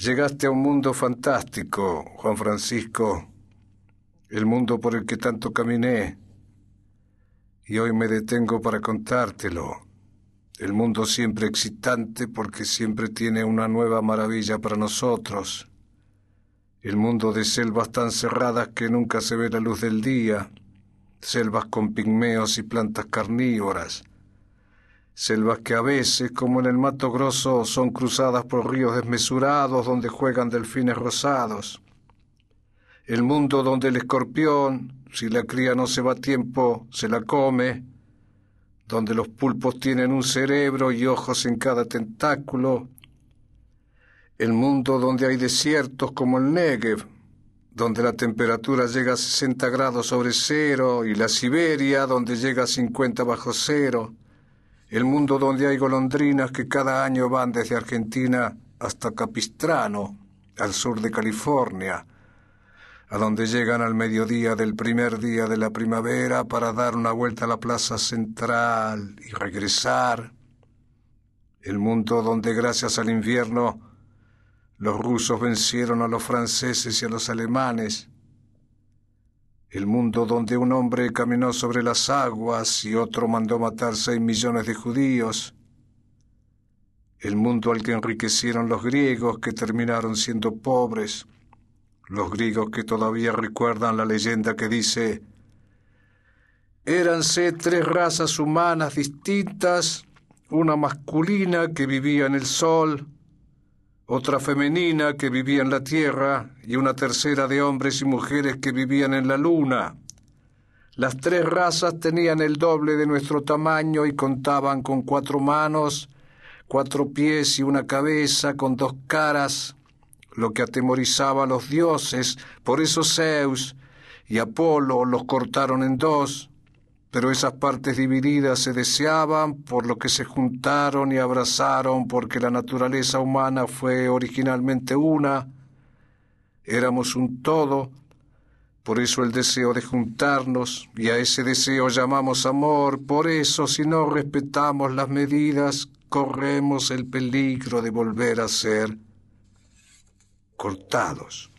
Llegaste a un mundo fantástico, Juan Francisco, el mundo por el que tanto caminé, y hoy me detengo para contártelo. El mundo siempre excitante porque siempre tiene una nueva maravilla para nosotros. El mundo de selvas tan cerradas que nunca se ve la luz del día, selvas con pigmeos y plantas carnívoras, selvas que a veces, como en el Mato Grosso, son cruzadas por ríos desmesurados donde juegan delfines rosados. El mundo donde el escorpión, si la cría no se va a tiempo, se la come, donde los pulpos tienen un cerebro y ojos en cada tentáculo, el mundo donde hay desiertos como el Negev, donde la temperatura llega a 60 grados sobre cero, y la Siberia, donde llega a 50 bajo cero, el mundo donde hay golondrinas que cada año van desde Argentina hasta Capistrano, al sur de California, a donde llegan al mediodía del primer día de la primavera para dar una vuelta a la plaza central y regresar, el mundo donde gracias al invierno los rusos vencieron a los franceses y a los alemanes, el mundo donde un hombre caminó sobre las aguas y otro mandó matar seis millones de judíos, el mundo al que enriquecieron los griegos que terminaron siendo pobres, los griegos que todavía recuerdan la leyenda que dice, éranse tres razas humanas distintas, una masculina que vivía en el sol, otra femenina que vivía en la tierra y una tercera de hombres y mujeres que vivían en la luna. Las tres razas tenían el doble de nuestro tamaño y contaban con cuatro manos, cuatro pies y una cabeza con dos caras, lo que atemorizaba a los dioses, por eso Zeus y Apolo los cortaron en dos, pero esas partes divididas se deseaban, por lo que se juntaron y abrazaron, porque la naturaleza humana fue originalmente una, éramos un todo, por eso el deseo de juntarnos, y a ese deseo llamamos amor, por eso si no respetamos las medidas, corremos el peligro de volver a ser cortados.